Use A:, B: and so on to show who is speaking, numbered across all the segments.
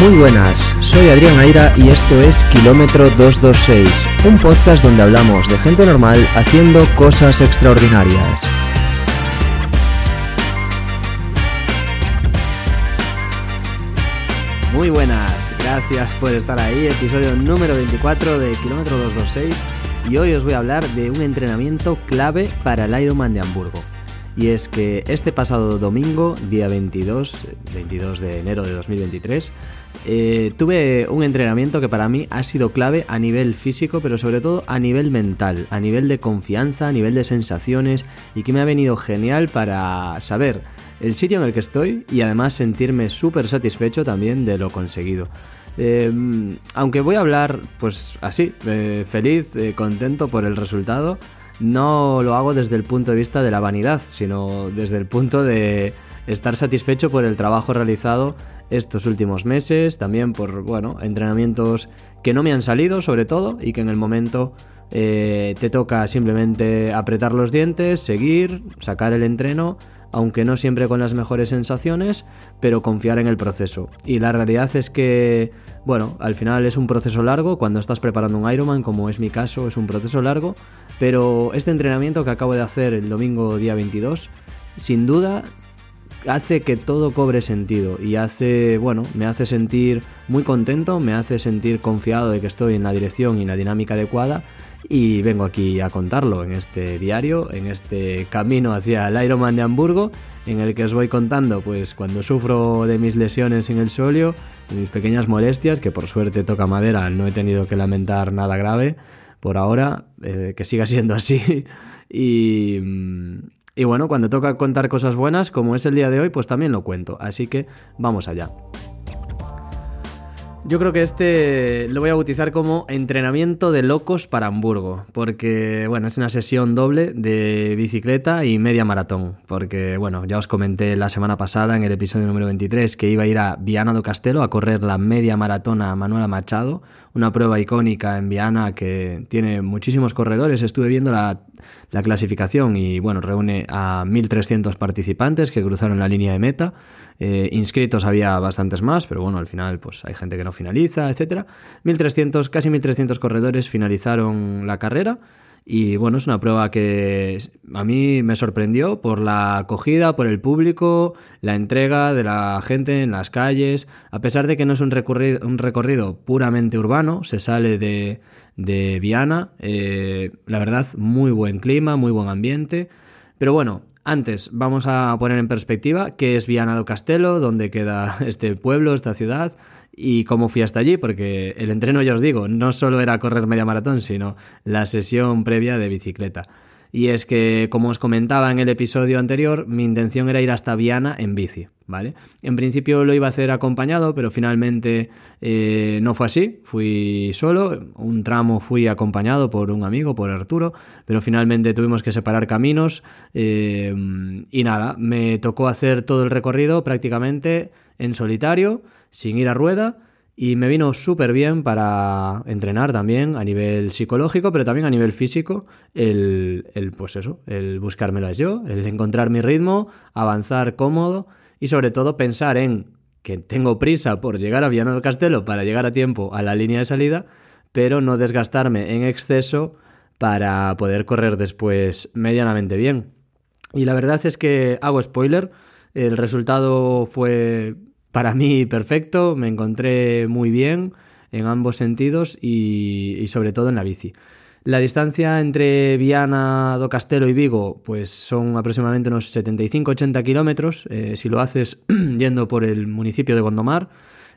A: Muy buenas, soy Adrián Aira y esto es Kilómetro 226, un podcast donde hablamos de gente normal haciendo cosas extraordinarias. Muy buenas, gracias por estar ahí, episodio número 24 de Kilómetro 226 y hoy os voy a hablar de un entrenamiento clave para el Ironman de Hamburgo. Y es que este pasado domingo, día 22, 22 de enero de 2023, eh, tuve un entrenamiento que para mí ha sido clave a nivel físico, pero sobre todo a nivel mental, a nivel de confianza, a nivel de sensaciones y que me ha venido genial para saber el sitio en el que estoy y además sentirme súper satisfecho también de lo conseguido. Eh, aunque voy a hablar pues así, eh, feliz, contento por el resultado, no lo hago desde el punto de vista de la vanidad, sino desde el punto de estar satisfecho por el trabajo realizado estos últimos meses, también por, bueno, entrenamientos que no me han salido sobre todo y que en el momento eh, te toca simplemente apretar los dientes, seguir, sacar el entreno, aunque no siempre con las mejores sensaciones, pero confiar en el proceso. Y la realidad es que, bueno, al final es un proceso largo, cuando estás preparando un Ironman, como es mi caso, es un proceso largo, pero este entrenamiento que acabo de hacer el domingo día 22, sin duda hace que todo cobre sentido y hace, bueno, me hace sentir muy contento, me hace sentir confiado de que estoy en la dirección y la dinámica adecuada y vengo aquí a contarlo en este diario, en este camino hacia el Ironman de Hamburgo, en el que os voy contando pues cuando sufro de mis lesiones en el solio, de mis pequeñas molestias, que por suerte toca madera, no he tenido que lamentar nada grave, por ahora, eh, que siga siendo así. Y, y bueno, cuando toca contar cosas buenas, como es el día de hoy, pues también lo cuento. Así que vamos allá. Yo creo que este lo voy a bautizar como entrenamiento de locos para Hamburgo, porque bueno, es una sesión doble de bicicleta y media maratón, porque bueno, ya os comenté la semana pasada en el episodio número 23 que iba a ir a Viana do Castelo a correr la media maratona Manuela Machado, una prueba icónica en Viana que tiene muchísimos corredores, estuve viendo la, la clasificación y bueno, reúne a 1300 participantes que cruzaron la línea de meta eh, inscritos había bastantes más, pero bueno, al final pues hay gente que no finaliza, etc. 1300, casi 1300 corredores finalizaron la carrera. Y bueno, es una prueba que a mí me sorprendió por la acogida, por el público, la entrega de la gente en las calles. A pesar de que no es un recorrido, un recorrido puramente urbano, se sale de, de Viana. Eh, la verdad, muy buen clima, muy buen ambiente. Pero bueno, antes, vamos a poner en perspectiva qué es Viana do Castelo, dónde queda este pueblo, esta ciudad y cómo fui hasta allí, porque el entreno, ya os digo, no solo era correr media maratón, sino la sesión previa de bicicleta. Y es que, como os comentaba en el episodio anterior, mi intención era ir hasta Viana en bici, ¿vale? En principio lo iba a hacer acompañado, pero finalmente eh, no fue así. Fui solo, un tramo fui acompañado por un amigo, por Arturo, pero finalmente tuvimos que separar caminos eh, y nada, me tocó hacer todo el recorrido prácticamente en solitario, sin ir a rueda y me vino súper bien para entrenar también a nivel psicológico, pero también a nivel físico, el, el, pues eso, el buscármelas yo, el encontrar mi ritmo, avanzar cómodo y sobre todo pensar en que tengo prisa por llegar a Viana del Castelo para llegar a tiempo a la línea de salida, pero no desgastarme en exceso para poder correr después medianamente bien. Y la verdad es que hago spoiler, el resultado fue para mí perfecto, me encontré muy bien en ambos sentidos y, sobre todo en la bici. La distancia entre Viana do Castelo y Vigo pues son aproximadamente unos 75-80 kilómetros eh, si lo haces yendo por el municipio de Gondomar.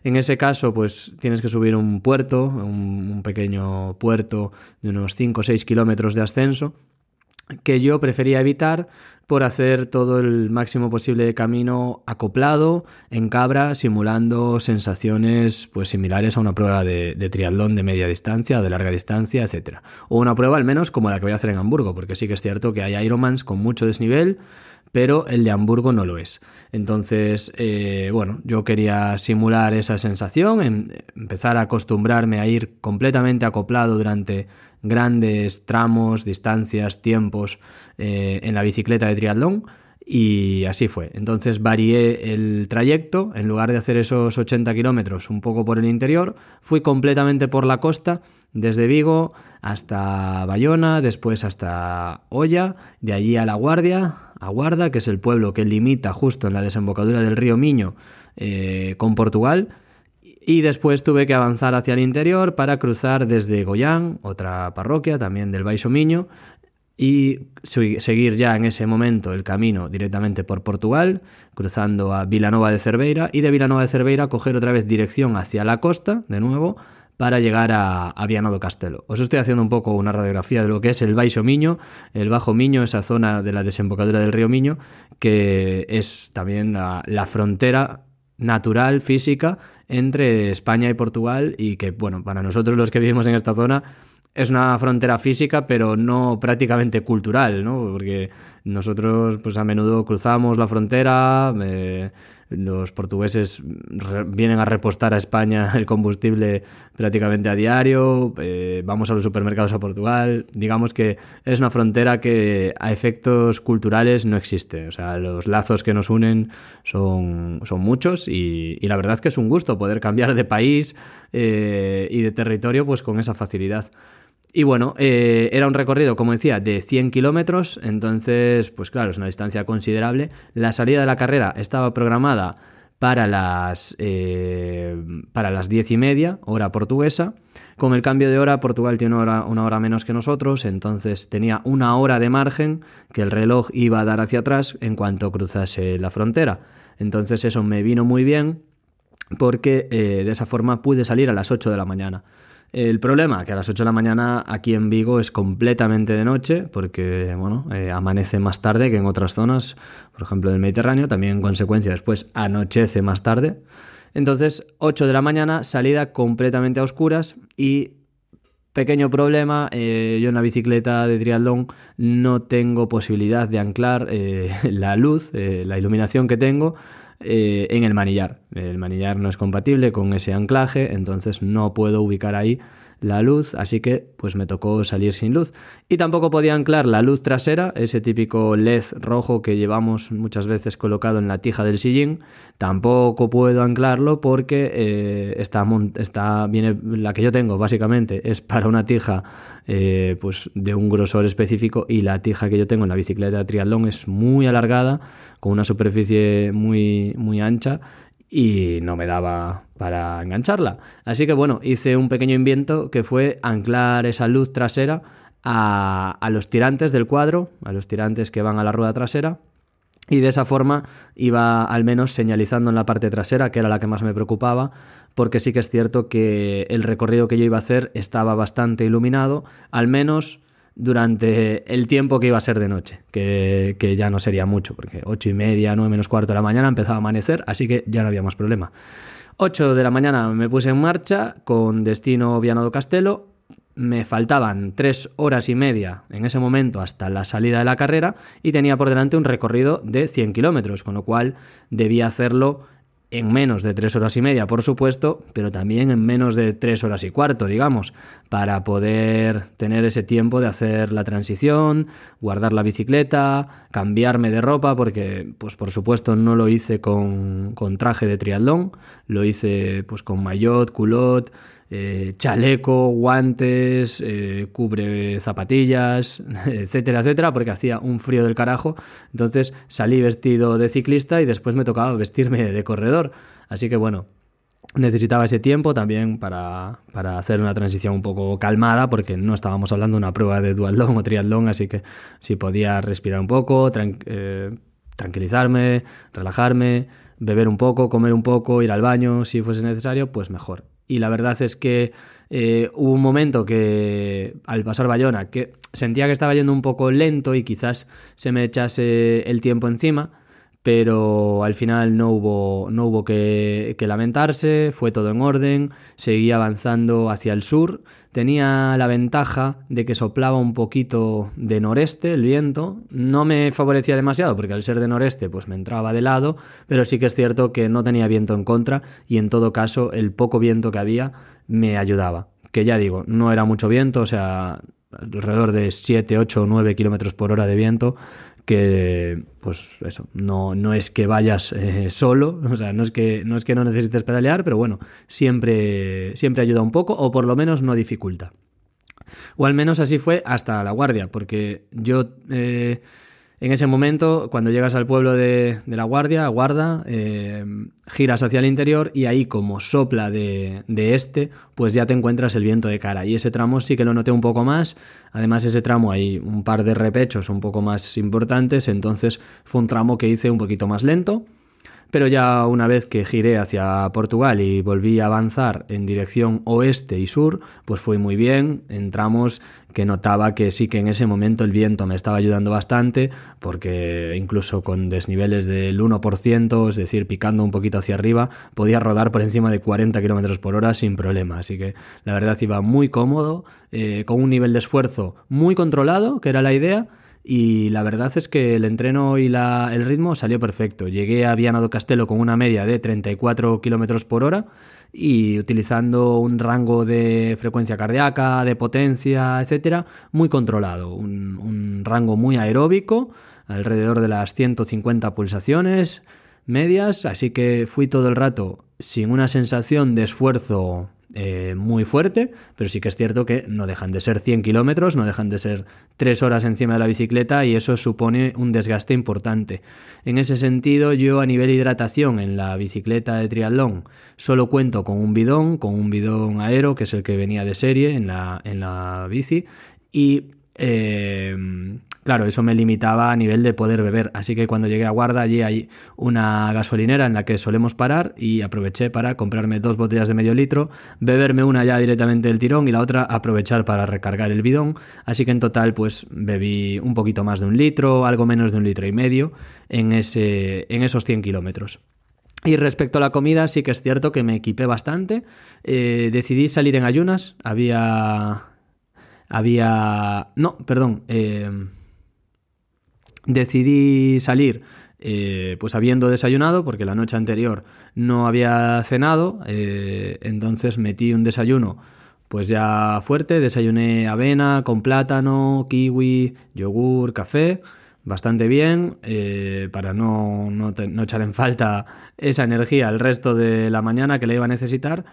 A: En ese caso, pues tienes que subir un puerto, un, pequeño puerto de unos 5 o 6 kilómetros de ascenso, que yo prefería evitar por hacer todo el máximo posible de camino acoplado, en cabra, simulando sensaciones pues similares a una prueba de, de triatlón de media distancia o de larga distancia, etc. O una prueba al menos como la que voy a hacer en Hamburgo, porque sí que es cierto que hay Ironmans con mucho desnivel, pero el de Hamburgo no lo es. Entonces, eh, bueno, yo quería simular esa sensación, em, empezar a acostumbrarme a ir completamente acoplado durante grandes tramos, distancias, tiempos eh, en la bicicleta de triatlón Y así fue. Entonces varié el trayecto, en lugar de hacer esos 80 kilómetros un poco por el interior, fui completamente por la costa, desde Vigo hasta Bayona, después hasta Olla, de allí a La Guardia, a Guarda, que es el pueblo que limita justo en la desembocadura del río Miño eh, con Portugal. Y después tuve que avanzar hacia el interior para cruzar desde Goyán, otra parroquia también del Baixo Miño, y seguir ya en ese momento el camino directamente por Portugal, cruzando a Vilanova de Cerveira y de Vilanova de Cerveira coger otra vez dirección hacia la costa, de nuevo, para llegar a, a do Castelo. Os estoy haciendo un poco una radiografía de lo que es el Baixo Miño, el Bajo Miño, esa zona de la desembocadura del río Miño, que es también la frontera natural, física, entre España y Portugal y que, bueno, para nosotros los que vivimos en esta zona es una frontera física, pero no prácticamente cultural, ¿no? Porque nosotros, pues a menudo cruzamos la frontera, eh, los portugueses vienen a repostar a España el combustible prácticamente a diario, eh, vamos a los supermercados a Portugal, digamos que es una frontera que a efectos culturales no existe, o sea, los lazos que nos unen son, son muchos y, la verdad es que es un gusto poder cambiar de país eh, y de territorio pues con esa facilidad. Y bueno, eh, era un recorrido, como decía, de 100 kilómetros, entonces, pues claro, es una distancia considerable. La salida de la carrera estaba programada para las, eh, para las 10 y media, hora portuguesa. Con el cambio de hora, Portugal tiene una hora, una hora menos que nosotros, entonces tenía una hora de margen que el reloj iba a dar hacia atrás en cuanto cruzase la frontera. Entonces eso me vino muy bien porque eh, de esa forma pude salir a las 8 de la mañana. El problema, que a las 8 de la mañana aquí en Vigo es completamente de noche, porque bueno, eh, amanece más tarde que en otras zonas, por ejemplo del Mediterráneo, también en consecuencia después anochece más tarde. Entonces, 8 de la mañana, salida completamente a oscuras y pequeño problema, eh, yo en la bicicleta de triatlón no tengo posibilidad de anclar eh, la luz, la iluminación que tengo eh, en el manillar. El manillar no es compatible con ese anclaje, entonces no puedo ubicar ahí la luz, así que pues me tocó salir sin luz. Y tampoco podía anclar la luz trasera, ese típico LED rojo que llevamos muchas veces colocado en la tija del sillín, tampoco puedo anclarlo porque eh, está, está, viene, la que yo tengo básicamente es para una tija eh, pues de un grosor específico y la tija que yo tengo en la bicicleta de triatlón es muy alargada, con una superficie muy, muy ancha y no me daba para engancharla. Así que bueno, hice un pequeño invento que fue anclar esa luz trasera a, a, los tirantes del cuadro, a los tirantes que van a la rueda trasera. Y de esa forma iba al menos señalizando en la parte trasera, que era la que más me preocupaba, porque sí que es cierto que el recorrido que yo iba a hacer estaba bastante iluminado, al menos durante el tiempo que iba a ser de noche, que, ya no sería mucho, porque ocho y media, nueve menos cuarto de la mañana empezaba a amanecer, así que ya no había más problema. 8 de la mañana me puse en marcha con destino Viana do Castelo. Me faltaban tres horas y media en ese momento hasta la salida de la carrera y tenía por delante un recorrido de 100 kilómetros, con lo cual debía hacerlo en menos de tres horas y media, por supuesto, pero también en menos de tres horas y cuarto, digamos, para poder tener ese tiempo de hacer la transición, guardar la bicicleta, cambiarme de ropa, porque, pues por supuesto, no lo hice con, con traje de triatlón, lo hice pues con maillot, culot, eh, chaleco, guantes, eh, cubre zapatillas, etcétera, etcétera, porque hacía un frío del carajo. Entonces salí vestido de ciclista y después me tocaba vestirme de corredor. Así que bueno, necesitaba ese tiempo también para, para, hacer una transición un poco calmada, porque no estábamos hablando de una prueba de dualdón o triatlón, así que si podía respirar un poco, eh, tranquilizarme, relajarme, beber un poco, comer un poco, ir al baño si fuese necesario, pues mejor y la verdad es que eh, hubo un momento que al pasar Bayona que sentía que estaba yendo un poco lento y quizás se me echase el tiempo encima pero al final no hubo, no hubo que, lamentarse, fue todo en orden, seguía avanzando hacia el sur, tenía la ventaja de que soplaba un poquito de noreste el viento, no me favorecía demasiado porque al ser de noreste pues me entraba de lado, pero sí que es cierto que no tenía viento en contra y en todo caso el poco viento que había me ayudaba, que ya digo, no era mucho viento, o sea, alrededor de 7, 8 o 9 kilómetros por hora de viento, pues eso, no, no es que vayas eh, solo, o sea, no es, que, no es que no necesites pedalear, pero bueno, siempre, siempre ayuda un poco o por lo menos no dificulta. O al menos así fue hasta la guardia, porque yo... Eh, en ese momento, cuando llegas al pueblo de, la Guardia, Guarda, eh, giras hacia el interior y ahí como sopla de, este, pues ya te encuentras el viento de cara. Y ese tramo sí que lo noté un poco más. Además, ese tramo hay un par de repechos un poco más importantes, entonces fue un tramo que hice un poquito más lento. Pero ya una vez que giré hacia Portugal y volví a avanzar en dirección oeste y sur, pues fue muy bien. Entramos que notaba que sí que en ese momento el viento me estaba ayudando bastante, porque incluso con desniveles del 1%, es decir, picando un poquito hacia arriba, podía rodar por encima de 40 km por hora sin problema. Así que la verdad iba muy cómodo, eh, con un nivel de esfuerzo muy controlado, que era la idea y la verdad es que el entreno y el ritmo salió perfecto. Llegué a Viana do Castelo con una media de 34 km por hora y utilizando un rango de frecuencia cardíaca, de potencia, etcétera, muy controlado. Un, un rango muy aeróbico, alrededor de las 150 pulsaciones medias, así que fui todo el rato sin una sensación de esfuerzo eh, muy fuerte, pero sí que es cierto que no dejan de ser 100 kilómetros, no dejan de ser 3 horas encima de la bicicleta y eso supone un desgaste importante. En ese sentido, yo a nivel hidratación en la bicicleta de triatlón solo cuento con un bidón, con un bidón aero, que es el que venía de serie en la, en la bici, y eh, Claro, eso me limitaba a nivel de poder beber, así que cuando llegué a Guarda allí hay una gasolinera en la que solemos parar y aproveché para comprarme dos botellas de medio litro, beberme una ya directamente del tirón y la otra aprovechar para recargar el bidón, así que en total pues bebí un poquito más de un litro, algo menos de un litro y medio en, ese, en esos 100 kilómetros. Y respecto a la comida, sí que es cierto que me equipé bastante. Eh, decidí salir en ayunas. Había. Había. No, perdón. Eh, decidí salir eh, pues habiendo desayunado, porque la noche anterior no había cenado, eh, entonces metí un desayuno pues ya fuerte, desayuné avena con plátano, kiwi, yogur, café, bastante bien, eh, para no, no, no echar en falta esa energía el resto de la mañana que le iba a necesitar.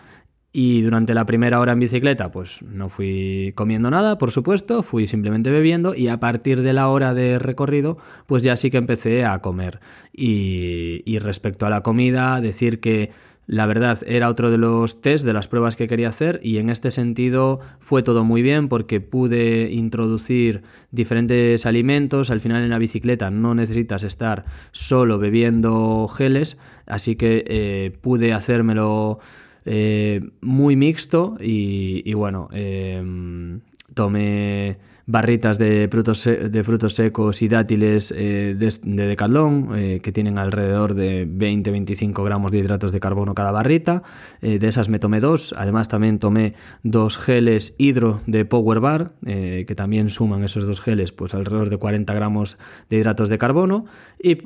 A: Y durante la primera hora en bicicleta, pues no fui comiendo nada, por supuesto, fui simplemente bebiendo y a partir de la hora de recorrido, pues ya sí que empecé a comer. Y, respecto a la comida, decir que la verdad era otro de los test, de las pruebas que quería hacer y en este sentido fue todo muy bien porque pude introducir diferentes alimentos. Al final en la bicicleta no necesitas estar solo bebiendo geles, así que eh, pude hacérmelo eh, muy mixto y, bueno, em, tomé barritas de frutos, de frutos secos y dátiles eh, de, Decathlon eh, que tienen alrededor de 20-25 gramos de hidratos de carbono cada barrita. de esas me tomé dos. Además también tomé dos geles hidro de Power Bar que también suman esos dos geles pues alrededor de 40 gramos de hidratos de carbono. Y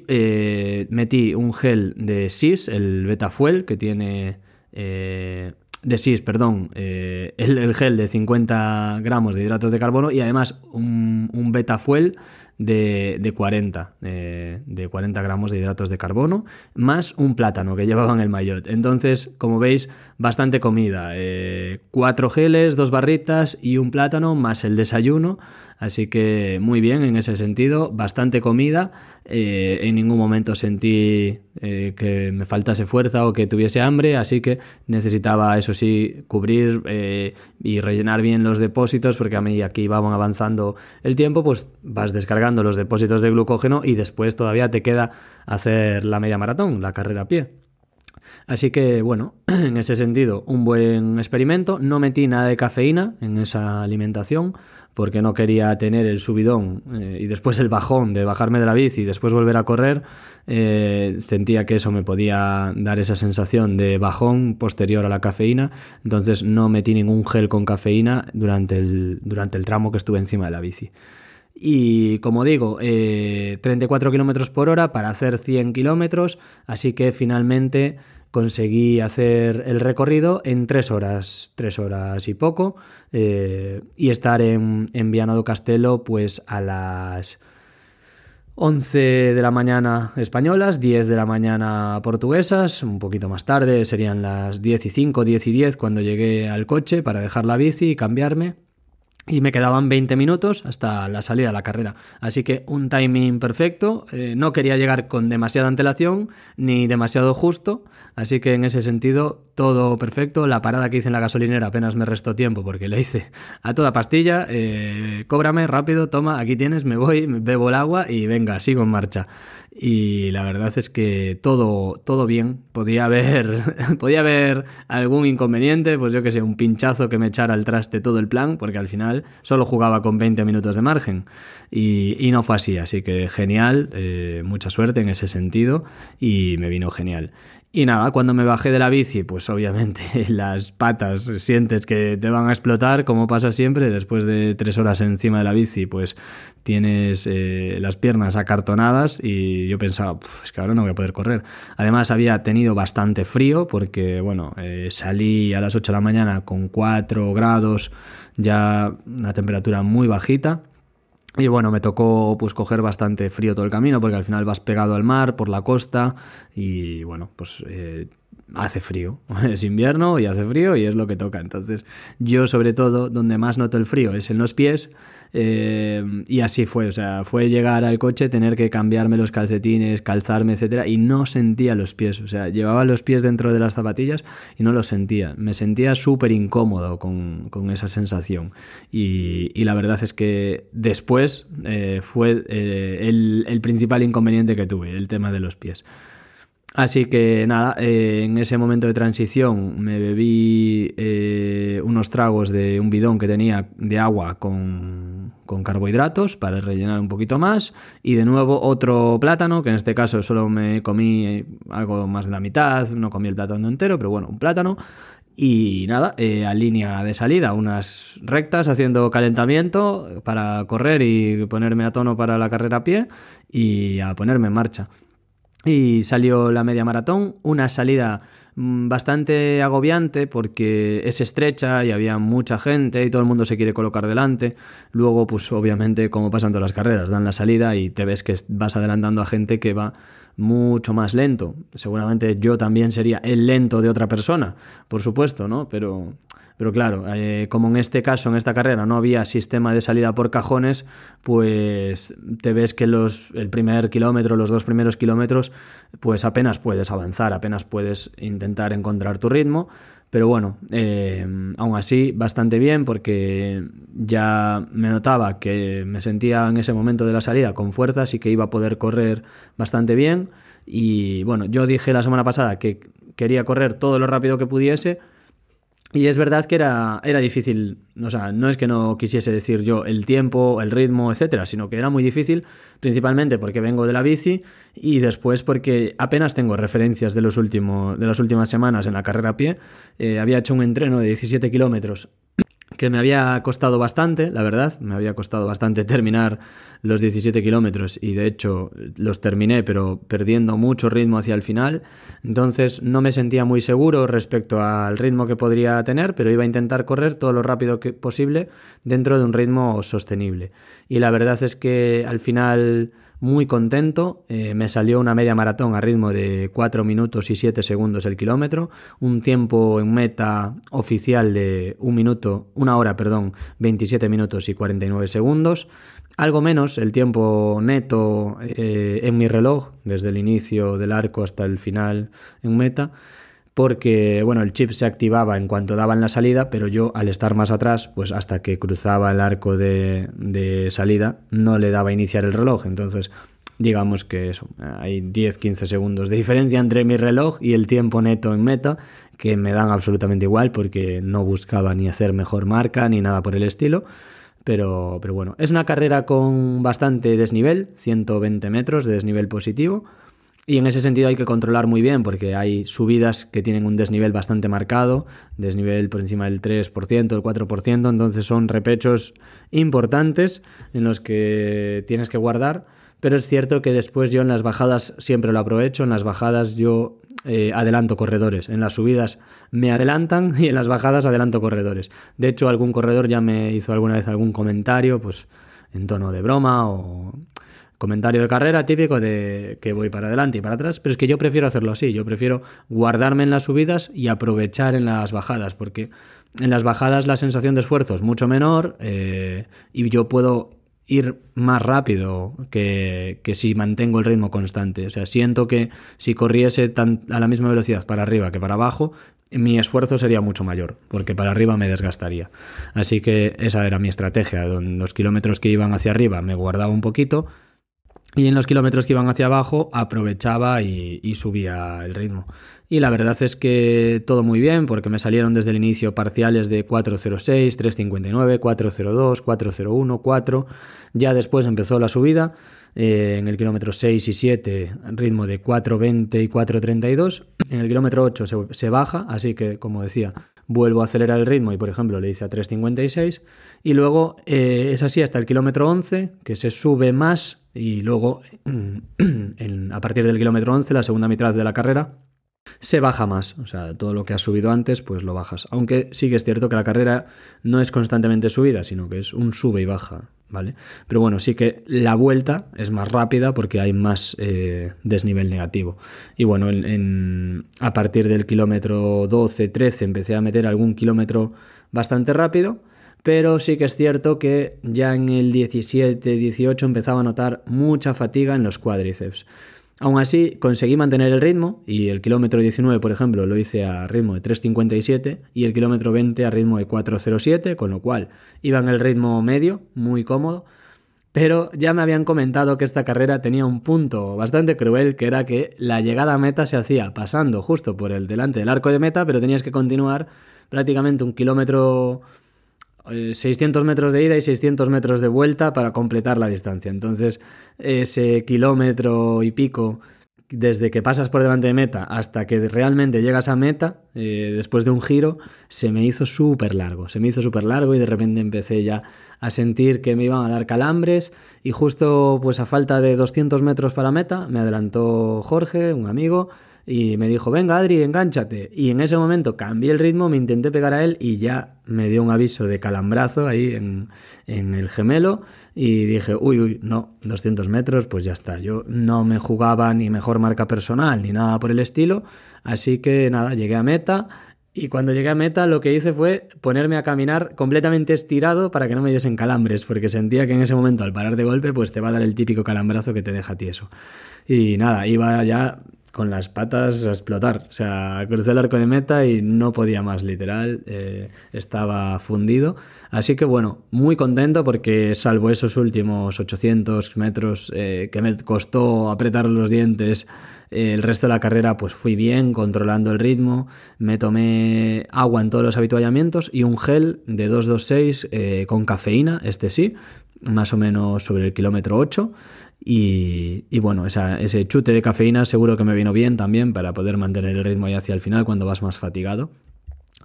A: metí un gel de SIS, el Betafuel, que tiene eh, de SIS, perdón, eh, el, gel de 50 gramos de hidratos de carbono y además un, un beta fuel de, 40, eh, de 40 gramos de hidratos de carbono, más un plátano que llevaba en el maillot. Entonces, como veis, bastante comida. Eh, cuatro geles, dos barritas y un plátano, más el desayuno. Así que muy bien en ese sentido, bastante comida. Eh, en ningún momento sentí que me faltase fuerza o que tuviese hambre, así que necesitaba, eso sí, cubrir y rellenar bien los depósitos, porque a mí aquí iban avanzando el tiempo, pues vas descargando los depósitos de glucógeno y después todavía te queda hacer la media maratón, la carrera a pie. Así que bueno, en ese sentido, un buen experimento. No metí nada de cafeína en esa alimentación porque no quería tener el subidón eh, y después el bajón de bajarme de la bici y después volver a correr. Eh, sentía que eso me podía dar esa sensación de bajón posterior a la cafeína. Entonces no metí ningún gel con cafeína durante el, durante el tramo que estuve encima de la bici. Y como digo, 34 eh, kilómetros por hora para hacer 100 kilómetros, así que finalmente conseguí hacer el recorrido en 3 horas, 3 horas y poco, eh, y estar en, en Viana do Castelo pues a las 11 de la mañana españolas, 10 de la mañana portuguesas, un poquito más tarde serían las 10 y 5, 10 y 10 cuando llegué al coche para dejar la bici y cambiarme y me quedaban 20 minutos hasta la salida de la carrera. Así que un timing perfecto, eh, no quería llegar con demasiada antelación ni demasiado justo, así que en ese sentido todo perfecto. La parada que hice en la gasolinera apenas me restó tiempo porque le hice a toda pastilla, eh, cóbrame rápido, toma, aquí tienes, me voy, bebo el agua y venga, sigo en marcha y la verdad es que todo, todo bien. Podía haber, podía haber algún inconveniente, pues yo que sé, un pinchazo que me echara al traste todo el plan, porque al solo jugaba con 20 minutos de margen y, y no fue así, así que genial, eh, mucha suerte en ese sentido y me vino genial. Y nada, cuando me bajé de la bici, pues obviamente las patas sientes que te van a explotar, como pasa siempre, después de tres horas encima de la bici, pues tienes eh, las piernas acartonadas y yo pensaba, es que ahora no voy a poder correr. Además había tenido bastante frío porque, bueno, eh, salí a las 8 de la mañana con 4 grados, ya una temperatura muy bajita. Y bueno, me tocó pues coger bastante frío todo el camino porque al final vas pegado al mar por la costa y bueno, pues eh, hace frío. Es invierno y hace frío y es lo que toca. Entonces yo sobre todo donde más noto el frío es en los pies eh, y así fue. O sea, fue llegar al coche, tener que cambiarme los calcetines, calzarme, etcétera y no sentía los pies. O sea, llevaba los pies dentro de las zapatillas y no los sentía. Me sentía súper incómodo con, esa sensación. Y, la verdad es que después eh, fue eh, el, el principal inconveniente que tuve, el tema de los pies. Así que nada, eh, en ese momento de transición me bebí eh, unos tragos de un bidón que tenía de agua con, carbohidratos para rellenar un poquito más y de nuevo otro plátano, que en este caso solo me comí algo más de la mitad, no comí el plátano entero, pero bueno, un plátano. Y nada, eh, a línea de salida, unas rectas haciendo calentamiento para correr y ponerme a tono para la carrera a pie y a ponerme en marcha y salió la media maratón, una salida mm, bastante agobiante porque es estrecha y había mucha gente y todo el mundo se quiere colocar delante. Luego, pues obviamente, como pasan todas las carreras, dan la salida y te ves que vas adelantando a gente que va mucho más lento. Seguramente yo también sería el lento de otra persona, por supuesto, ¿no? Pero pero claro, eh, como en este caso, en esta carrera, no había sistema de salida por cajones, pues te ves que los, el primer kilómetro, los dos primeros kilómetros, pues apenas puedes avanzar, apenas puedes intentar encontrar tu ritmo. Pero bueno, eh, aún así, bastante bien porque ya me notaba que me sentía en ese momento de la salida con fuerzas y que iba a poder correr bastante bien. Y bueno, yo dije la semana pasada que quería correr todo lo rápido que pudiese y es verdad que era, era difícil, o sea, no es que no quisiese decir yo el tiempo, el ritmo, etcétera, sino que era muy difícil, principalmente porque vengo de la bici y después porque apenas tengo referencias de, los últimos, de las últimas semanas en la carrera a pie. Eh, había hecho un entreno de 17 kilómetros que me había costado bastante, la verdad, me había costado bastante terminar los 17 kilómetros y de hecho los terminé pero perdiendo mucho ritmo hacia el final, entonces no me sentía muy seguro respecto al ritmo que podría tener, pero iba a intentar correr todo lo rápido que posible dentro de un ritmo sostenible. Y la verdad es que al final muy contento. Eh, me salió una media maratón a ritmo de 4 minutos y 7 segundos el kilómetro, un tiempo en meta oficial de 1 minuto, una hora, perdón, 27 minutos y 49 segundos. Algo menos el tiempo neto eh, en mi reloj, desde el inicio del arco hasta el final en meta porque bueno, el chip se activaba en cuanto daban la salida, pero yo al estar más atrás, pues hasta que cruzaba el arco de, de salida, no le daba a iniciar el reloj. Entonces, digamos que eso, hay 10-15 segundos de diferencia entre mi reloj y el tiempo neto en meta, que me dan absolutamente igual porque no buscaba ni hacer mejor marca ni nada por el estilo. Pero, pero bueno, es una carrera con bastante desnivel, 120 metros de desnivel positivo. Y en ese sentido hay que controlar muy bien porque hay subidas que tienen un desnivel bastante marcado, desnivel por encima del 3%, el 4%, entonces son repechos importantes en los que tienes que guardar, pero es cierto que después yo en las bajadas siempre lo aprovecho, en las bajadas yo eh, adelanto corredores, en las subidas me adelantan y en las bajadas adelanto corredores. De hecho algún corredor ya me hizo alguna vez algún comentario, pues en tono de broma o comentario de carrera típico de que voy para adelante y para atrás, pero es que yo prefiero hacerlo así, yo prefiero guardarme en las subidas y aprovechar en las bajadas, porque en las bajadas la sensación de esfuerzo es mucho menor eh, y yo puedo ir más rápido que, que, si mantengo el ritmo constante. O sea, siento que si corriese tan, a la misma velocidad para arriba que para abajo, mi esfuerzo sería mucho mayor, porque para arriba me desgastaría. Así que esa era mi estrategia. Los kilómetros que iban hacia arriba me guardaba un poquito y en los kilómetros que iban hacia abajo aprovechaba y, subía el ritmo. Y la verdad es que todo muy bien, porque me salieron desde el inicio parciales de 4.06, 3.59, 4.02, 4.01, 4. Ya después empezó la subida eh, en el kilómetro 6 y 7 ritmo de 4.20 y 4.32. En el kilómetro 8 se, se, baja, así que como decía, vuelvo a acelerar el ritmo y por ejemplo le hice a 3.56. Y luego eh, es así hasta el kilómetro 11, que se sube más y luego en, a partir del kilómetro 11, la segunda mitad de la carrera, se baja más, o sea, todo lo que has subido antes, pues lo bajas. Aunque sí que es cierto que la carrera no es constantemente subida, sino que es un sube y baja, ¿vale? Pero bueno, sí que la vuelta es más rápida porque hay más eh, desnivel negativo. Y bueno, en, a partir del kilómetro 12, 13 empecé a meter algún kilómetro bastante rápido. Pero sí que es cierto que ya en el 17, 18 empezaba a notar mucha fatiga en los cuádriceps. Aún así, conseguí mantener el ritmo y el kilómetro 19, por ejemplo, lo hice a ritmo de 3.57 y el kilómetro 20 a ritmo de 4.07, con lo cual iba en el ritmo medio, muy cómodo. Pero ya me habían comentado que esta carrera tenía un punto bastante cruel, que era que la llegada a meta se hacía pasando justo por el delante del arco de meta, pero tenías que continuar prácticamente un kilómetro 600 metros de ida y 600 metros de vuelta para completar la distancia. Entonces, ese kilómetro y pico desde que pasas por delante de meta hasta que realmente llegas a meta, eh, después de un giro, se me hizo súper largo. Se me hizo súper largo y de repente empecé ya a sentir que me iban a dar calambres y justo pues a falta de 200 metros para meta me adelantó Jorge, un amigo, y me dijo, venga Adri, engánchate. Y en ese momento cambié el ritmo, me intenté pegar a él y ya me dio un aviso de calambrazo ahí en, en el gemelo y dije, uy, uy, no, 200 metros, pues ya está. Yo no me jugaba ni mejor marca personal ni nada por el estilo, así que nada, llegué a meta. Y cuando llegué a meta lo que hice fue ponerme a caminar completamente estirado para que no me diesen calambres, porque sentía que en ese momento al parar de golpe pues te va a dar el típico calambrazo que te deja tieso. Y nada, iba ya con las patas a explotar. O sea, crucé el arco de meta y no podía más, literal. Eh, estaba fundido. Así que bueno, muy contento porque salvo esos últimos 800 metros eh, que me costó apretar los dientes, eh, el resto de la carrera pues fui bien, controlando el ritmo. Me tomé agua en todos los habituallamientos y un gel de 226 con cafeína, este sí, más o menos sobre el kilómetro 8. Y, bueno, ese chute de cafeína seguro que me vino bien también para poder mantener el ritmo ahí hacia el final cuando vas más fatigado.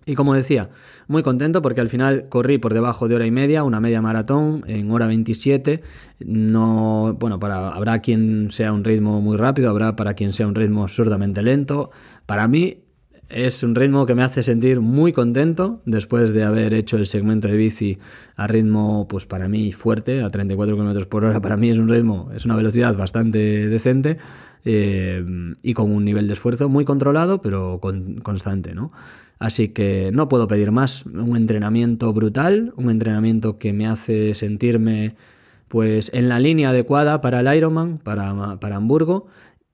A: Y como decía, muy contento porque al final corrí por debajo de hora y media, una media maratón en hora 27. No, bueno, para, habrá quien sea un ritmo muy rápido, habrá para quien sea un ritmo absurdamente lento. Para mí es un ritmo que me hace sentir muy contento después de haber hecho el segmento de bici a ritmo, pues para mí fuerte, a 34 km por hora. Para mí es un ritmo, es una velocidad bastante decente eh, y con un nivel de esfuerzo muy controlado, pero con, constante, ¿no? Así que no puedo pedir más. Un entrenamiento brutal, un entrenamiento que me hace sentirme pues en la línea adecuada para el Ironman, para, para Hamburgo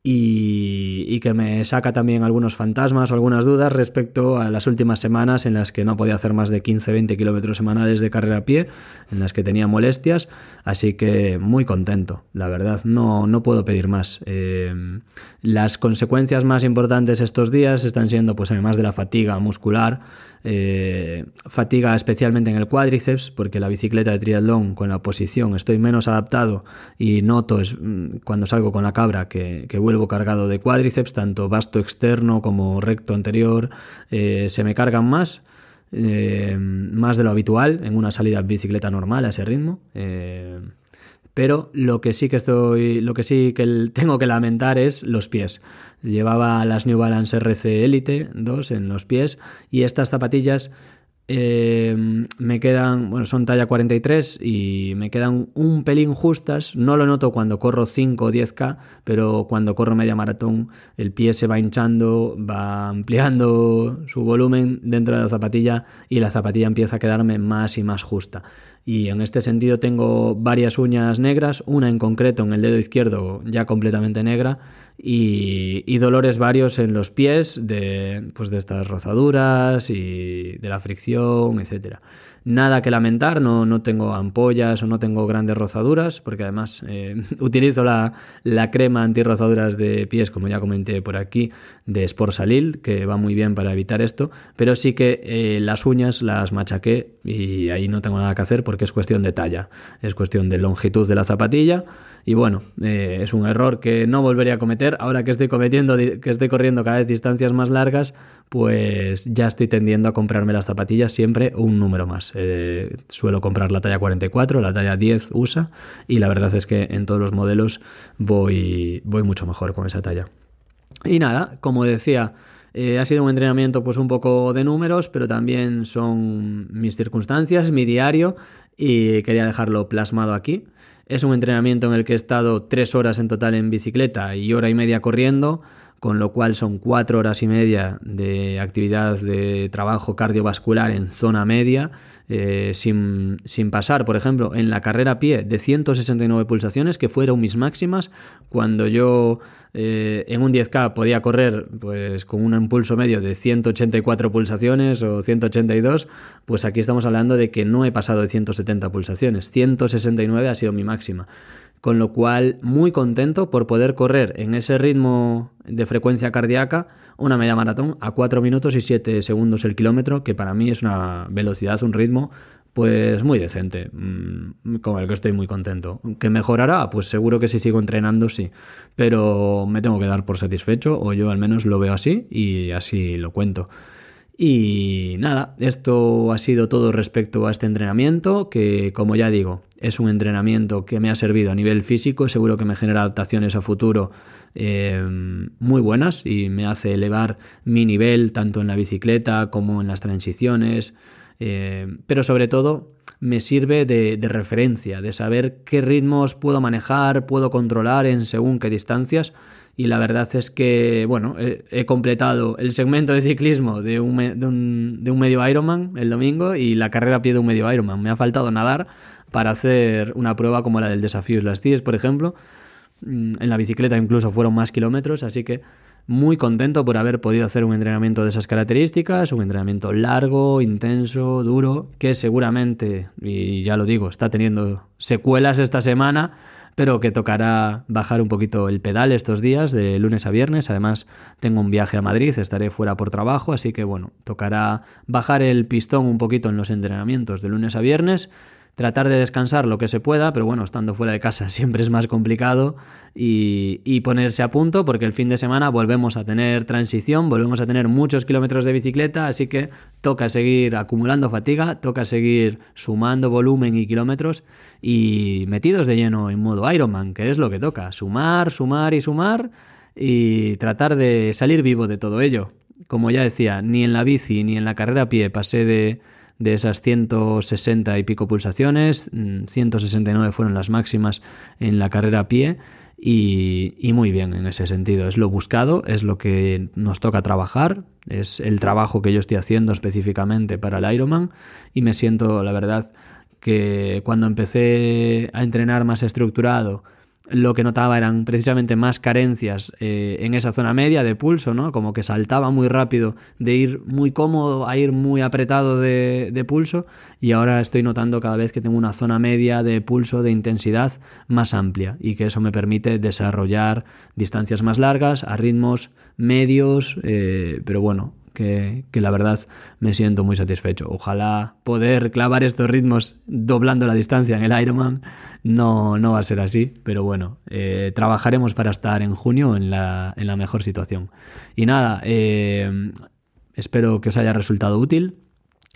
A: y, que me saca también algunos fantasmas o algunas dudas respecto a las últimas semanas en las que no podía hacer más de 15-20 kilómetros semanales de carrera a pie, en las que tenía molestias, así que muy contento, la verdad, no, no puedo pedir más. Eh, las consecuencias más importantes estos días están siendo, pues además de la fatiga muscular, eh, fatiga especialmente en el cuádriceps, porque la bicicleta de triatlón con la posición estoy menos adaptado y noto es, mm, cuando salgo con la cabra que, que vuelvo cargado de cuádriceps, tanto vasto externo como recto anterior, eh, se me cargan más. Eh, más de lo habitual en una salida bicicleta normal a ese ritmo. Pero lo que sí que estoy, lo que sí que tengo que lamentar es los pies. Llevaba las New Balance RC Elite 2 en los pies y estas zapatillas Eh, me quedan, bueno, son talla 43 y me quedan un pelín justas. No lo noto cuando corro 5 o 10K, pero cuando corro media maratón el pie se va hinchando, va ampliando su volumen dentro de la zapatilla y la zapatilla empieza a quedarme más y más justa. Y en este sentido tengo varias uñas negras, una en concreto en el dedo izquierdo ya completamente negra y, dolores varios en los pies de, pues de estas rozaduras y de la fricción, etcétera nada que lamentar, no, no tengo ampollas o no tengo grandes rozaduras, porque además eh, utilizo la, la crema antirrozaduras de pies, como ya comenté por aquí, de Sportsalil, que va muy bien para evitar esto, pero sí que eh, las uñas las machaqué y ahí no tengo nada que hacer porque es cuestión de talla, es cuestión de longitud de la zapatilla y bueno, eh, es un error que no volvería a cometer, ahora que estoy cometiendo, que estoy corriendo cada vez distancias más largas, pues ya estoy tendiendo a comprarme las zapatillas siempre un número más. Eh, suelo comprar la talla 44, la talla 10 USA y la verdad es que en todos los modelos voy, voy mucho mejor con esa talla. Y nada, como decía, eh, ha sido un entrenamiento pues un poco de números, pero también son mis circunstancias, mi diario y quería dejarlo plasmado aquí. Es un entrenamiento en el que he estado tres horas en total en bicicleta y hora y media corriendo con lo cual son cuatro horas y media de actividad de trabajo cardiovascular en zona media, eh, sin, pasar, por ejemplo, en la carrera a pie de 169 pulsaciones, que fueron mis máximas, cuando yo eh, en un 10K podía correr pues, con un impulso medio de 184 pulsaciones o 182, pues aquí estamos hablando de que no he pasado de 170 pulsaciones, 169 ha sido mi máxima. Con lo cual muy contento por poder correr en ese ritmo de frecuencia cardíaca una media maratón a 4 minutos y 7 segundos el kilómetro, que para mí es una velocidad, un ritmo pues muy decente, mm, con el que estoy muy contento. ¿Que mejorará? Pues seguro que si sigo entrenando sí, pero me tengo que dar por satisfecho, o yo al menos lo veo así y así lo cuento. Y nada, esto ha sido todo respecto a este entrenamiento, que como ya digo, es un entrenamiento que me ha servido a nivel físico, seguro que me genera adaptaciones a futuro eh, muy buenas y me hace elevar mi nivel tanto en la bicicleta como en las transiciones, eh, pero sobre todo me sirve de, de referencia, de saber qué ritmos puedo manejar, puedo controlar en según qué distancias y la verdad es que, bueno, he, completado el segmento de ciclismo de un, de, un, de un, medio Ironman el domingo y la carrera a pie de un medio Ironman. Me ha faltado nadar para hacer una prueba como la del desafío Las Ties, por ejemplo. Mm, en la bicicleta incluso fueron más kilómetros, así que muy contento por haber podido hacer un entrenamiento de esas características, un entrenamiento largo, intenso, duro, que seguramente, y ya lo digo, está teniendo secuelas esta semana pero que tocará bajar un poquito el pedal estos días, de lunes a viernes. Además, tengo un viaje a Madrid, estaré fuera por trabajo, así que bueno, tocará bajar el pistón un poquito en los entrenamientos de lunes a viernes tratar de descansar lo que se pueda, pero bueno, estando fuera de casa siempre es más complicado y, ponerse a punto porque el fin de semana volvemos a tener transición, volvemos a tener muchos kilómetros de bicicleta, así que toca seguir acumulando fatiga, toca seguir sumando volumen y kilómetros y metidos de lleno en modo Ironman, que es lo que toca, sumar, sumar y sumar y tratar de salir vivo de todo ello. Como ya decía, ni en la bici ni en la carrera a pie pasé de de esas 160 y pico pulsaciones, 169 mm, fueron las máximas en la carrera a pie y, muy bien en ese sentido. Es lo buscado, es lo que nos toca trabajar, es el trabajo que yo estoy haciendo específicamente para el Ironman y me siento, la verdad, que cuando empecé a entrenar más estructurado, lo que notaba eran precisamente más carencias eh, en esa zona media de pulso, ¿no? Como que saltaba muy rápido de ir muy cómodo a ir muy apretado de, de, pulso y ahora estoy notando cada vez que tengo una zona media de pulso de intensidad más amplia y que eso me permite desarrollar distancias más largas a ritmos medios, eh, pero bueno, que, la verdad me siento muy satisfecho. Ojalá poder clavar estos ritmos doblando la distancia en el Ironman. No, no va a ser así, pero bueno, eh, trabajaremos para estar en junio en la, en la mejor situación. Y nada, eh, espero que os haya resultado útil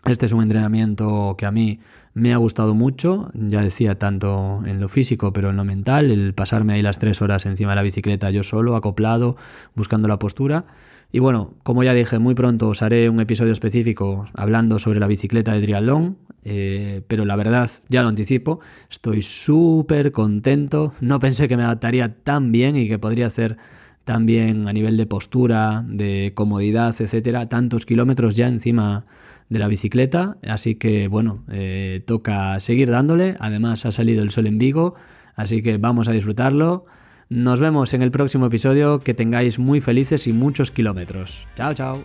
A: Este es un entrenamiento que a mí me ha gustado mucho, ya decía, tanto en lo físico pero en lo mental, el pasarme ahí las tres horas encima de la bicicleta yo solo, acoplado, buscando la postura. Y bueno, como ya dije, muy pronto os haré un episodio específico hablando sobre la bicicleta de triatlón, eh, pero la verdad, ya lo anticipo, estoy súper contento, no pensé que me adaptaría tan bien y que podría hacer también a nivel de postura, de comodidad, etcétera, tantos kilómetros ya encima de la bicicleta. Así que bueno, eh, toca seguir dándole. Además ha salido el sol en Vigo, así que vamos a disfrutarlo. Nos vemos en el próximo episodio. Que tengáis muy felices y muchos kilómetros. Chao, chao.